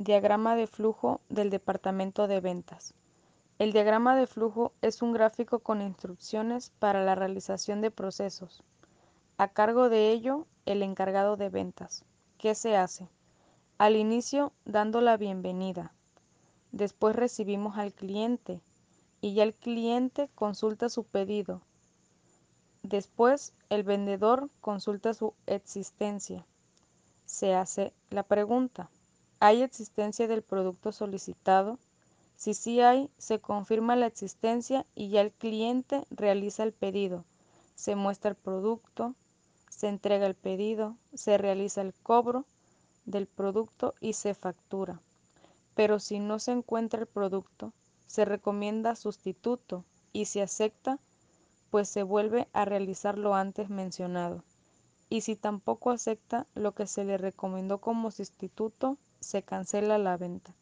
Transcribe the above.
Diagrama de flujo del departamento de ventas. El diagrama de flujo es un gráfico con instrucciones para la realización de procesos. A cargo de ello, el encargado de ventas. ¿Qué se hace? Al inicio, dando la bienvenida. Después recibimos al cliente y ya el cliente consulta su pedido. Después, el vendedor consulta su existencia. Se hace la pregunta. ¿Hay existencia del producto solicitado? Si sí hay, se confirma la existencia y ya el cliente realiza el pedido. Se muestra el producto, se entrega el pedido, se realiza el cobro del producto y se factura. Pero si no se encuentra el producto, se recomienda sustituto y si acepta, pues se vuelve a realizar lo antes mencionado. Y si tampoco acepta lo que se le recomendó como sustituto, se cancela la venta.